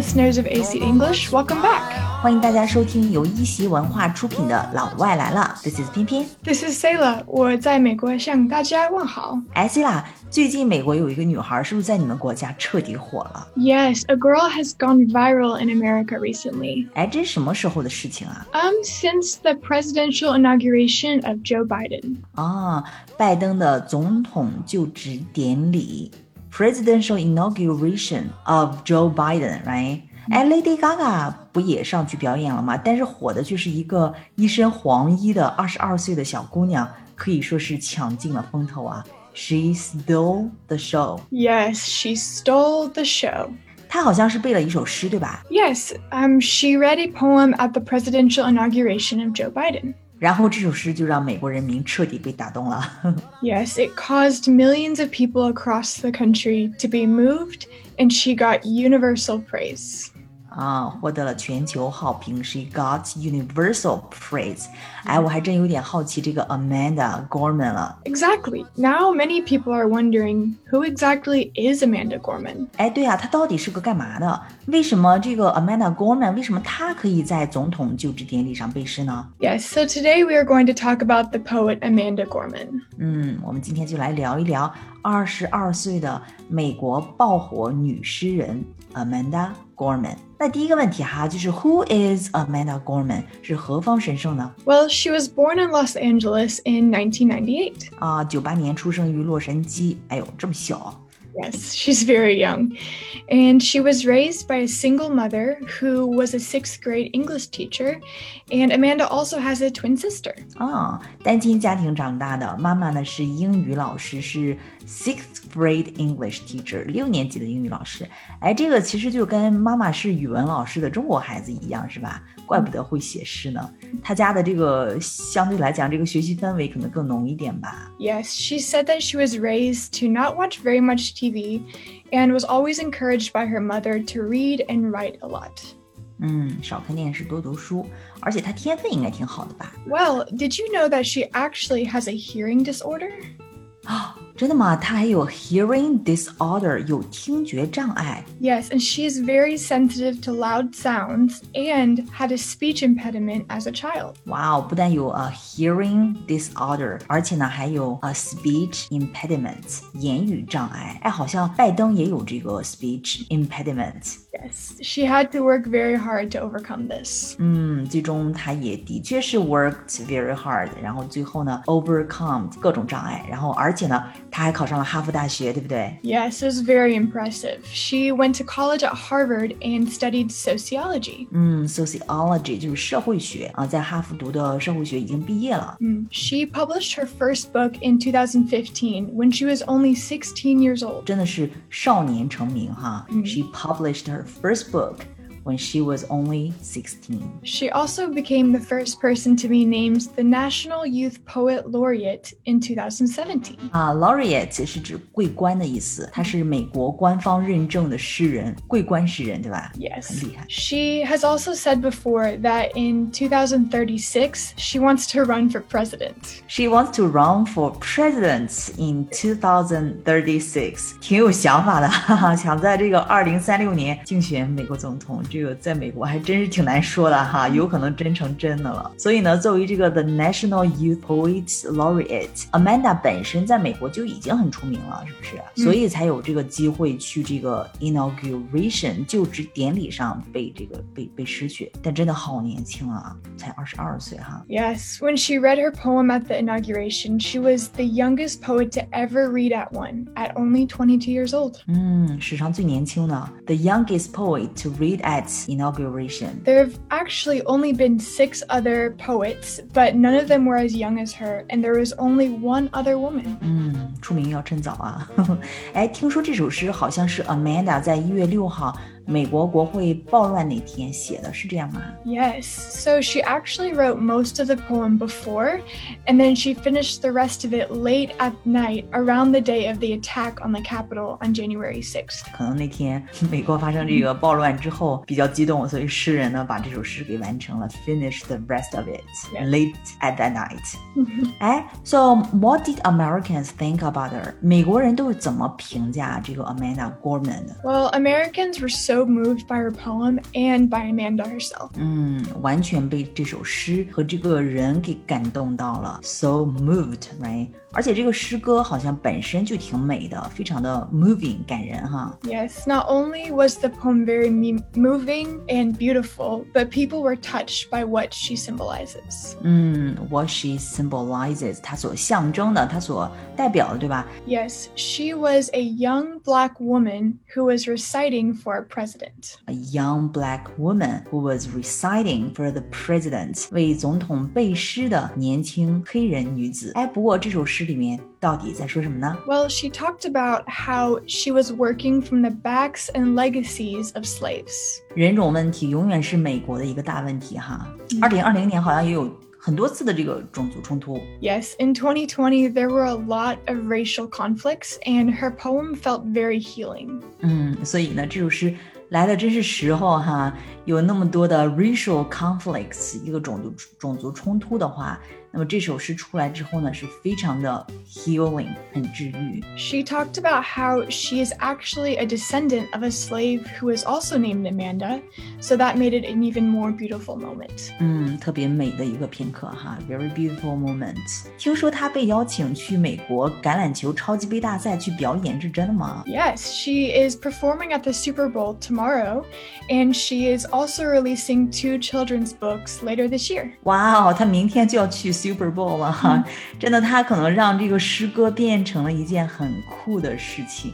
listeners of AC English, welcome back. 欢迎大家收听由一席文化出品的《老外来了》，This is 翩翩，This is Selah，我在美国向大家问好。哎，Selah，最近美国有一个女孩，是不是在你们国家彻底火了？Yes, a girl has gone viral in America recently. 哎，这是什么时候的事情啊？Um, since the presidential inauguration of Joe Biden. 啊，拜登的总统就职典礼。，Presidential inauguration of Joe Biden，right？哎，Lady Gaga 不也上去表演了吗？但是火的却是一个一身黄衣的二十二岁的小姑娘，可以说是抢尽了风头啊。She stole the show。 Yes, she stole the show. 她好像是背了一首诗，对吧？ Yes, um, she read a poem at the presidential inauguration of Joe Biden. 然后这首诗就让美国人民彻底被打动了。 Yes, it caused millions of people across the country to be moved, and she got universal praise. 啊，获得了全球好评，She got universal praise。哎，我还真有点好奇这个 Amanda Gorman 了。 Exactly. Now many people are wondering who exactly is Amanda Gorman? 哎，对啊，她到底是个干嘛的？为什么这个 Amanda Gorman 为什么她可以在总统就职典礼上背诗呢？ Yes, so today we are going to talk about the poet Amanda Gorman. 嗯，我们今天就来聊一聊二十二岁的美国爆火女诗人 Amanda Gorman。那第一个问题哈，就是 Who is Amanda Gorman？是何方神圣呢？ Well, she was born in Los Angeles in 1998. 啊，九八年出生于洛杉矶。哎呦，这么小。 Yes, she's very young. And she was raised by a single mother who was a sixth grade English teacher. And Amanda also has a twin sister. 啊，单亲家庭长大的，妈妈呢是英语老师，是 sixth grade English teacher，六年级的英语老师。哎，这个其实就跟妈妈是语文老师的中国孩子一样，是吧？怪不得会写诗呢。他家的这个相对来讲，这个学习氛围可能更浓一点吧。 Yes, she said that she was raised to not watch very much TV and was always encouraged by her mother to read and write a lot. 嗯，少看电视，多读书，而且他天分应该挺好的吧？ Well, did you know that she actually has a hearing disorder? 啊，真的吗？他还有 hearing disorder，有听觉障碍。 Yes, and she is very sensitive to loud sounds and had a speech impediment as a child. 哇哦，不但有 a hearing disorder，而且呢还有 a speech impediment，言语障碍。哎，好像拜登也有这个 speech impediment。 Yes, she had to work very hard to overcome this. 嗯，最终他也的确是 worked very hard，然后最后呢 overcome 各种障碍，然后而 且呢他还考上了哈佛大学，对不对？ Yes, it was very impressive. She went to college at Harvard and studied sociology. 嗯，sociology 就是社会学啊，在哈佛读的社会学已经毕业了。 Mm. She published her first book in 2015 when she was only 16 years old. 真的是少年成名哈。She published her first book when she was only sixteen。 She also became the first person to be named the National Youth Poet Laureate in 2017. 啊，laureate 是指桂冠的意思，他是美国官方认证的诗人，桂冠诗人，对吧？ Yes. 很厉害。 She has also said before that in 2036, she wants to run for president. She wants to run for president in 2036，挺有想法的，哈哈，想在这个二零三六年竞选美国总统。 这个在美国还真是挺难说的哈，有可能真成真的了。所以呢，作为这个 The National Youth Poet Laureate，Amanda 本身在美国就已经很出名了，是不是？所以才有这个机会去这个 inauguration 就职典礼上被这个被被诗选，但真的好年轻啊，才二十二岁哈。 Yes, when she read her poem at the inauguration, she was the youngest poet to ever read at one, at only 22 years old. 嗯，史上最年轻的，the youngest poet to read at inauguration。 There have actually only been six other poets, but none of them were as young as her, and there was only one other woman. 嗯，出名要趁早啊！哎，听说这首诗好像是 Amanda 在一月六号 美国国会暴乱那天写的，是这样吗？ Yes, so she actually wrote most of the poem before, and then she finished the rest of it late at night around the day of the attack on the Capitol on January 6th. 可能那天美国发生这个暴乱之后比较激动，所以诗人呢把这首诗给完成了，finish the rest of it Yeah. late at that night 哎，so what did Americans think about her？美国人都是怎么评价这个 Amanda Gorman 的？ Well, Americans were so so moved by her poem and by Amanda herself. 嗯，完全被这首诗和这个人给感动到了，so moved, right? 而且这个诗歌好像本身就挺美的，非常的 moving 感人哈。Yes, not only was the poem very moving and beautiful, but people were touched by what she symbolizes. 嗯，what she symbolizes，它所象征的，它所代表的，对吧？Yes, she was a young black woman who was reciting for a president. A young black woman who was reciting for the president，为总统背诗的年轻黑人女子。哎，不过这首诗。诗里面到底在说什么呢？Well, she talked about how she was working from the backs and legacies of slaves. 人种问题永远是美国的一个大问题哈。二零二零年好像也有 很多次的这个种族冲突。Yes, in 2020 there were a lot of racial conflicts, and her poem felt very healing. 嗯，所以呢，这首诗来的真是时候哈。有那么多的 racial conflicts，一个种族种族冲突的话。 那么这首诗出来之后呢，是非常的 healing，很治愈。She talked about how she is actually a descendant of a slave who is also named Amanda, so that made it an even more beautiful moment. 嗯，特别美的一个片刻哈，very beautiful moment。听说她被邀请去美国橄榄球超级杯大赛去表演，是真的吗？Yes, she is performing at the Super Bowl tomorrow, and she is also releasing two children's books later this year. 哇哦，她明天就要去。 Super Bowl 了哈，真的，他可能让这个诗歌变成了一件很酷的事情。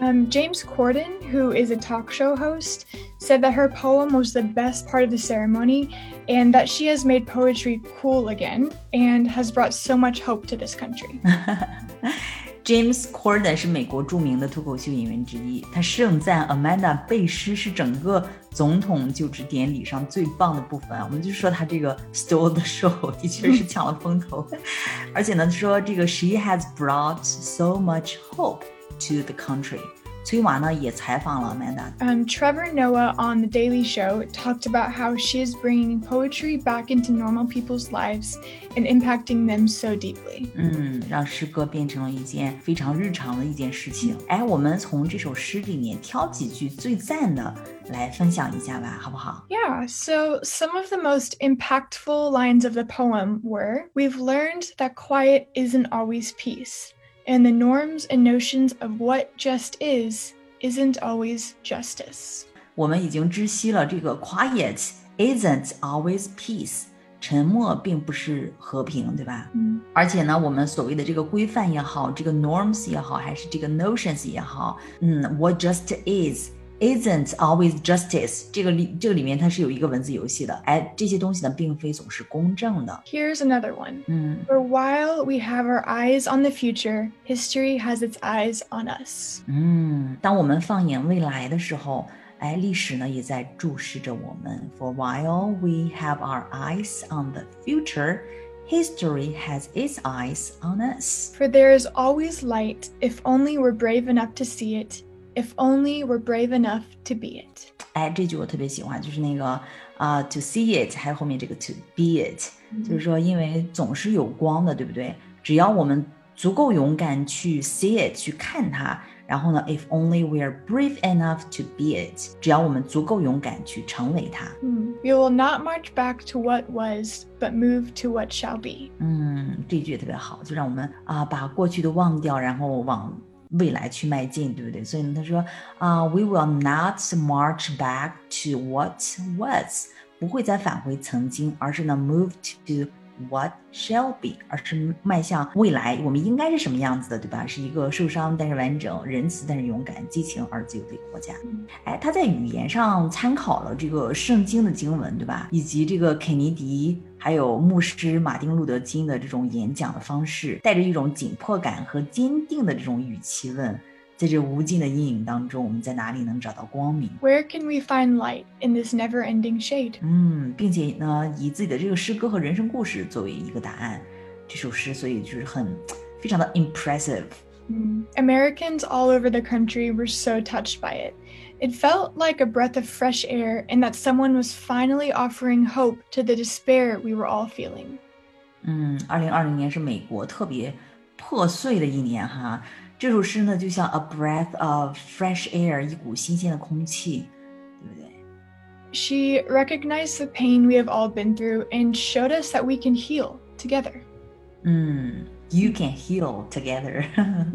Um, James Corden, who is a talk show host, said that her poem was the best part of the ceremony and that she has made poetry cool again and has brought so much hope to this country. James Corden 是美国著名的脱口秀演员之一，他盛赞 Amanda 背诗是整个总统就职典礼上最棒的部分啊。我们就说他这个 stole the show，的确是抢了风头。而且呢，说这个 She has brought so much hope to the country。崔娃呢也采访了 Amanda。Um, Trevor Noah on The Daily Show talked about how she is bringing poetry back into normal people's lives and impacting them so deeply. 嗯，让诗歌变成了一件非常日常的一件事情。哎，我们从这首诗里面挑几句最赞的来分享一下吧，好不好？Yeah. So some of the most impactful lines of the poem were: "We've learned that quiet isn't always peace." and the norms and notions of what just is isn't always justice. 我们已经知悉了这个 quiet isn't always peace，沉默并不是和平，对吧？嗯。而且呢，我们所谓的这个规范也好，这个 norms 也好，还是这个 notions 也好，嗯，what just is。 isn't always justice，这个里这个里面它是有一个文字游戏的，哎，这些东西呢并非总是公正的。Here's another one. 嗯 For while we have our eyes on the future, history has its eyes on us. 嗯，当我们放眼未来的时候，哎，历史呢也在注视着我们。For while we have our eyes on the future. History has its eyes on us. For there is always light if only we're brave enough to see it if only we're brave enough to be it。哎，这句我特别喜欢，就是那个啊、uh,，to see it，还有后面这个 to be it，、嗯、就是说，因为总是有光的，对不对？只要我们足够勇敢去 see it，去看它，然后呢，if only we are brave enough to be it，只要我们足够勇敢去成为它。嗯，We will not march back to what was, but move to what shall be。嗯，这句也特别好，就让我们啊把过去的忘掉，然后往 未来去迈进，对不对？所以呢，他说啊、uh,，We will not march back to what was，不会再返回曾经，而是呢，move to what shall be，而是迈向未来，我们应该是什么样子的，对吧？是一个受伤但是完整、仁慈但是勇敢、激情而自由的一个国家。哎，他在语言上参考了这个圣经的经文，对吧？以及这个肯尼迪。还有牧师马丁·路德·金的这种演讲的方式，带着一种紧迫感和坚定的这种语气问：在这无尽的阴影当中，我们在哪里能找到光明？Where can we find light in this never-ending shade？嗯，并且呢，以自己的这个诗歌和人生故事作为一个答案，这首诗所以就是很非常的 impressive。嗯，Americans all over the country were so touched by it. It felt like a breath of fresh air and that someone was finally offering hope to the despair we were all feeling. 嗯，二零二零年是美国特别 破碎的一年哈。 这首诗呢，就像 a breath of fresh air，一股新鲜的空气，对不对？She recognized the pain we have all been through and showed us that we can heal together. 嗯，You can heal together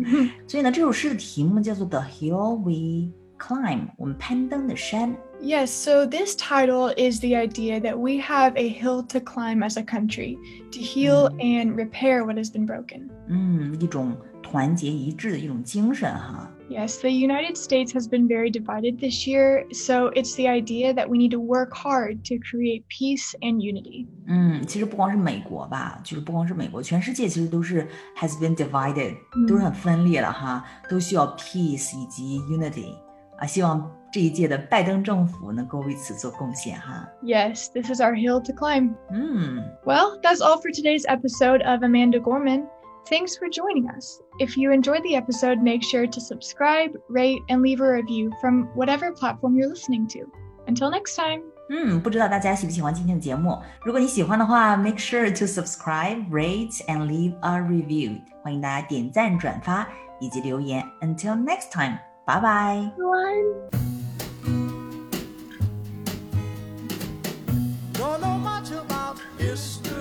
所以呢，这首诗的题目叫做 The Hill We Climb，我们攀登的山。 Yes, so this title is the idea that we have a hill to climb as a country to heal and repair what has been broken. 嗯，一种团结一致的一种精神哈。Yes, the United States has been very divided this year, so it's the idea that we need to work hard to create peace and unity. 嗯，其实不光是美国吧，就是不光是美国，全世界其实都是 has been divided，、嗯、都是很分裂了哈，都需要 peace 以及 unity 啊，希望 这一届的拜登政府能够为此做贡献哈。Yes, this is our hill to climb. 嗯，Well, that's all for today's episode of Amanda Gorman. Thanks for joining us. If you enjoyed the episode, make sure to subscribe, rate, and leave a review from whatever platform you're listening to. Until next time. 嗯，不知道大家喜不喜欢今天的节目？如果你喜欢的话，make sure to subscribe, rate, and leave a review. 欢迎大家点赞、转发以及留言。Until next time, bye bye. Bye.